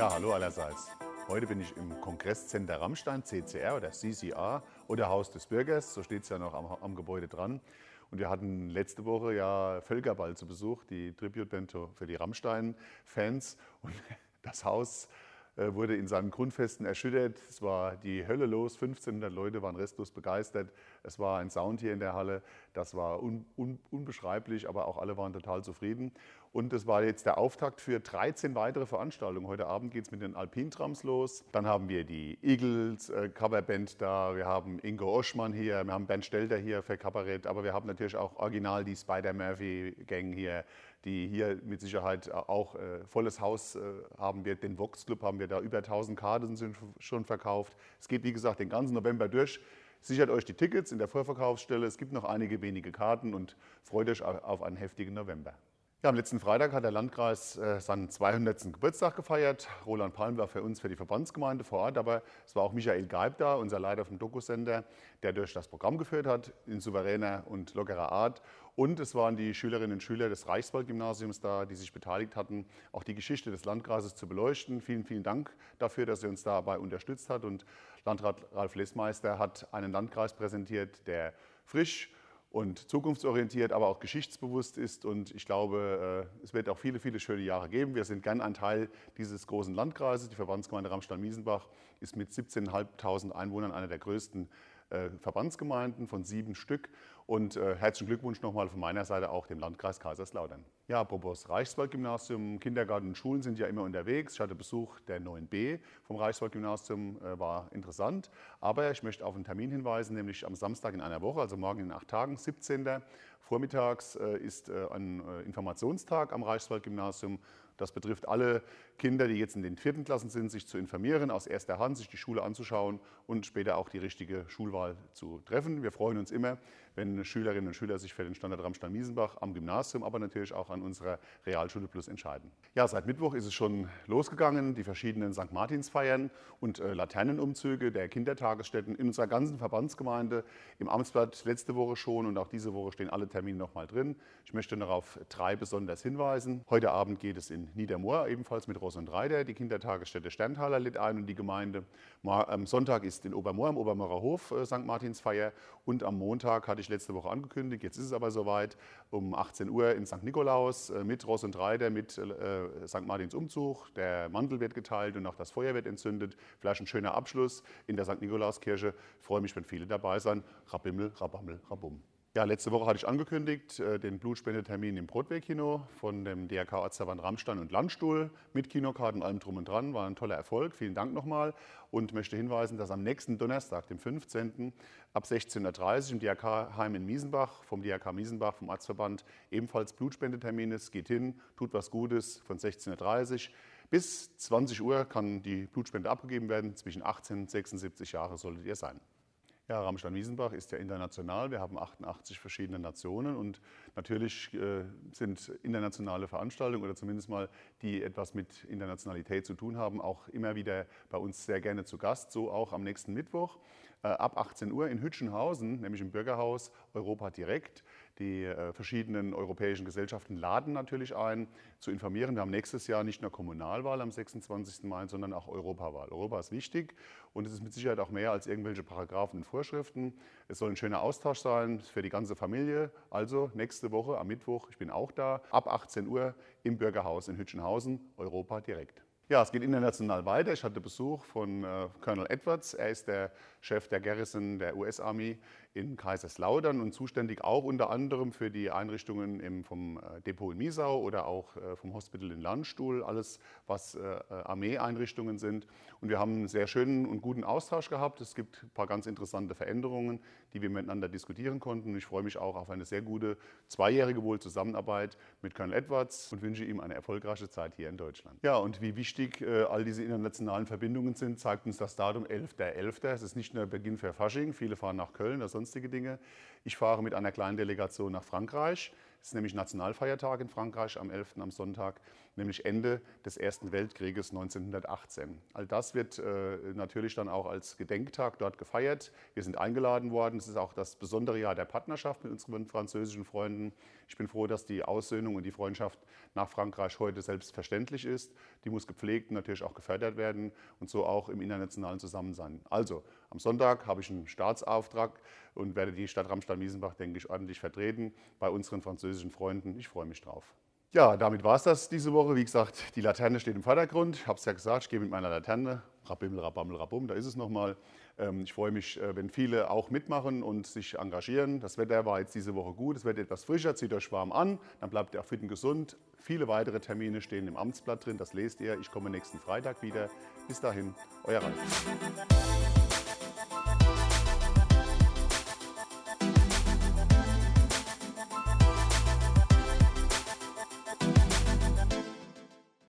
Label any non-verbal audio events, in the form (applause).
Ja, hallo allerseits. Heute bin ich im Kongresscenter Rammstein, CCR oder CCR oder Haus des Bürgers, so steht es ja noch am, am, Gebäude dran. Und wir hatten letzte Woche ja Völkerball zu Besuch, die Tribute-Band für die Rammstein-Fans. Und (laughs) das Haus äh, wurde in seinen Grundfesten erschüttert. Es war die Hölle los, 1500 Leute waren restlos begeistert. Es war ein Sound hier in der Halle, das war un, un, unbeschreiblich, aber auch alle waren total zufrieden. Und es war jetzt der Auftakt für 13 weitere Veranstaltungen. Heute Abend geht es mit den Alpintrams los. Dann haben wir die Eagles äh, Coverband da, wir haben Ingo Oschmann hier, wir haben Bernd Stelter hier für Kabarett, aber wir haben natürlich auch original die Spider-Murphy-Gang hier, die hier mit Sicherheit auch äh, volles Haus äh, haben wird. Den Vox Club haben wir da, über 1000 Karten sind schon verkauft. Es geht wie gesagt den ganzen November durch. Sichert euch die Tickets in der Vorverkaufsstelle. Es gibt noch einige wenige Karten und freut euch auf einen heftigen November. Ja, am letzten Freitag hat der Landkreis äh, seinen 200. Geburtstag gefeiert. Roland Palm war für uns für die Verbandsgemeinde vor Ort, aber es war auch Michael Geib da, unser Leiter vom Dokusender, der durch das Programm geführt hat, in souveräner und lockerer Art. Und es waren die Schülerinnen und Schüler des Reichswald-Gymnasiums da, die sich beteiligt hatten, auch die Geschichte des Landkreises zu beleuchten. Vielen, vielen Dank dafür, dass er uns dabei unterstützt hat. Und Landrat Ralf Lessmeister hat einen Landkreis präsentiert, der frisch, und zukunftsorientiert, aber auch geschichtsbewusst ist. Und ich glaube, äh, es wird auch viele, viele schöne Jahre geben. Wir sind gern ein Teil dieses großen Landkreises. Die Verbandsgemeinde Ramstein-Miesenbach ist mit 17.500 Einwohnern einer der größten äh, Verbandsgemeinden von sieben Stück. Und äh, herzlichen Glückwunsch nochmal von meiner Seite auch dem Landkreis Kaiserslautern. Ja, apropos Reichswald-Gymnasium, Kindergarten und Schulen sind ja immer unterwegs. Ich hatte Besuch der 9b vom Reichswald-Gymnasium, äh, war interessant. Aber ich möchte auf einen Termin hinweisen, nämlich am Samstag in einer Woche, also morgen in acht Tagen, 17. Vormittags äh, ist äh, ein Informationstag am Reichswald-Gymnasium das betrifft alle Kinder, die jetzt in den vierten Klassen sind, sich zu informieren, aus erster Hand sich die Schule anzuschauen und später auch die richtige Schulwahl zu treffen. Wir freuen uns immer, wenn Schülerinnen und Schüler sich für den Standard Ramstein-Miesenbach am Gymnasium, aber natürlich auch an unserer Realschule Plus entscheiden. Ja, seit Mittwoch ist es schon losgegangen, die verschiedenen St. Martinsfeiern und äh, Laternenumzüge der Kindertagesstätten in unserer ganzen Verbandsgemeinde. Im Amtsblatt letzte Woche schon und auch diese Woche stehen alle Termine nochmal drin. Ich möchte noch auf drei besonders hinweisen. Heute Abend geht es in Niedermoor, ebenfalls mit Ross und Reiter. Die Kindertagesstätte Sterntaler lädt ein und die Gemeinde. Am Sonntag ist in Obermoor, am Obermoorer Hof, äh, St. Martinsfeier. Und am Montag hatte ich letzte Woche angekündigt, jetzt ist es aber soweit, um 18 Uhr in St. Nikolaus äh, mit Ross und Reiter, mit äh, St. Martins Umzug. Der Mantel wird geteilt und auch das Feuer wird entzündet. Vielleicht ein schöner Abschluss in der St. Nikolauskirche. Ich freue mich, wenn viele dabei sind. Rabimmel, Rabammel, Rabum. Ja, letzte Woche hatte ich angekündigt, äh, den Blutspendetermin im Broadway-Kino von dem DRK Ortsverband Rammstein und Landstuhl mit Kinokarten, allem drum und dran. War ein toller Erfolg. Vielen Dank nochmal und möchte hinweisen, dass am nächsten Donnerstag, dem 15. ab 16.30 Uhr im DRK-Heim in Miesenbach, vom DRK Miesenbach, vom Ortsverband, ebenfalls Blutspendetermin ist. Geht hin, tut was Gutes von 16.30 Uhr. Bis 20 Uhr kann die Blutspende abgegeben werden. Zwischen 18 und 76 Jahre solltet ihr sein. Ja, Rammstein-Wiesenbach ist ja international. Wir haben 88 verschiedene Nationen und natürlich äh, sind internationale Veranstaltungen oder zumindest mal die etwas mit Internationalität zu tun haben, auch immer wieder bei uns sehr gerne zu Gast. So auch am nächsten Mittwoch äh, ab 18 Uhr in Hütchenhausen, nämlich im Bürgerhaus Europa Direkt. Die äh, verschiedenen europäischen Gesellschaften laden natürlich ein, zu informieren. Wir haben nächstes Jahr nicht nur Kommunalwahl am 26. Mai, sondern auch Europawahl. Europa ist wichtig und es ist mit Sicherheit auch mehr als irgendwelche Paragraphen und Vorschriften. Es soll ein schöner Austausch sein für die ganze Familie. Also nächste Woche am Mittwoch, ich bin auch da, ab 18 Uhr im Bürgerhaus in Hütchenhausen, Europa direkt. Ja, es geht international weiter. Ich hatte Besuch von äh, Colonel Edwards. Er ist der Chef der Garrison der US-Army in Kaiserslautern und zuständig auch unter anderem für die Einrichtungen im, vom äh, Depot in Miesau oder auch äh, vom Hospital in Landstuhl, alles was äh, Armeeeinrichtungen sind. Und wir haben einen sehr schönen und guten Austausch gehabt. Es gibt ein paar ganz interessante Veränderungen, die wir miteinander diskutieren konnten. Ich freue mich auch auf eine sehr gute zweijährige wohl Zusammenarbeit mit Colonel Edwards und wünsche ihm eine erfolgreiche Zeit hier in Deutschland. Ja, und wie wichtig all diese internationalen Verbindungen sind, zeigt uns das Datum 11.11. .11. Es ist nicht nur Beginn für Fasching, viele fahren nach Köln, das sonstige Dinge. Ich fahre mit einer kleinen Delegation nach Frankreich. Es ist nämlich Nationalfeiertag in Frankreich am 11. am Sonntag, nämlich Ende des Ersten Weltkrieges 1918. All das wird äh, natürlich dann auch als Gedenktag dort gefeiert. Wir sind eingeladen worden. Es ist auch das besondere Jahr der Partnerschaft mit unseren französischen Freunden. Ich bin froh, dass die Aussöhnung und die Freundschaft nach Frankreich heute selbstverständlich ist. Die muss gepflegt und natürlich auch gefördert werden und so auch im internationalen Zusammensein. Also am Sonntag habe ich einen Staatsauftrag und werde die Stadt Ramstein-Miesenbach, denke ich, ordentlich vertreten bei unseren französischen Freunden. Ich freue mich drauf. Ja, damit war es das diese Woche. Wie gesagt, die Laterne steht im Vordergrund. Ich habe es ja gesagt, ich gehe mit meiner Laterne. Rabimmel, rabammel, rabum, da ist es nochmal. Ähm, ich freue mich, äh, wenn viele auch mitmachen und sich engagieren. Das Wetter war jetzt diese Woche gut, es wird etwas frischer, zieht euch warm an, dann bleibt ihr auch fit und gesund. Viele weitere Termine stehen im Amtsblatt drin, das lest ihr. Ich komme nächsten Freitag wieder. Bis dahin, euer Ralf.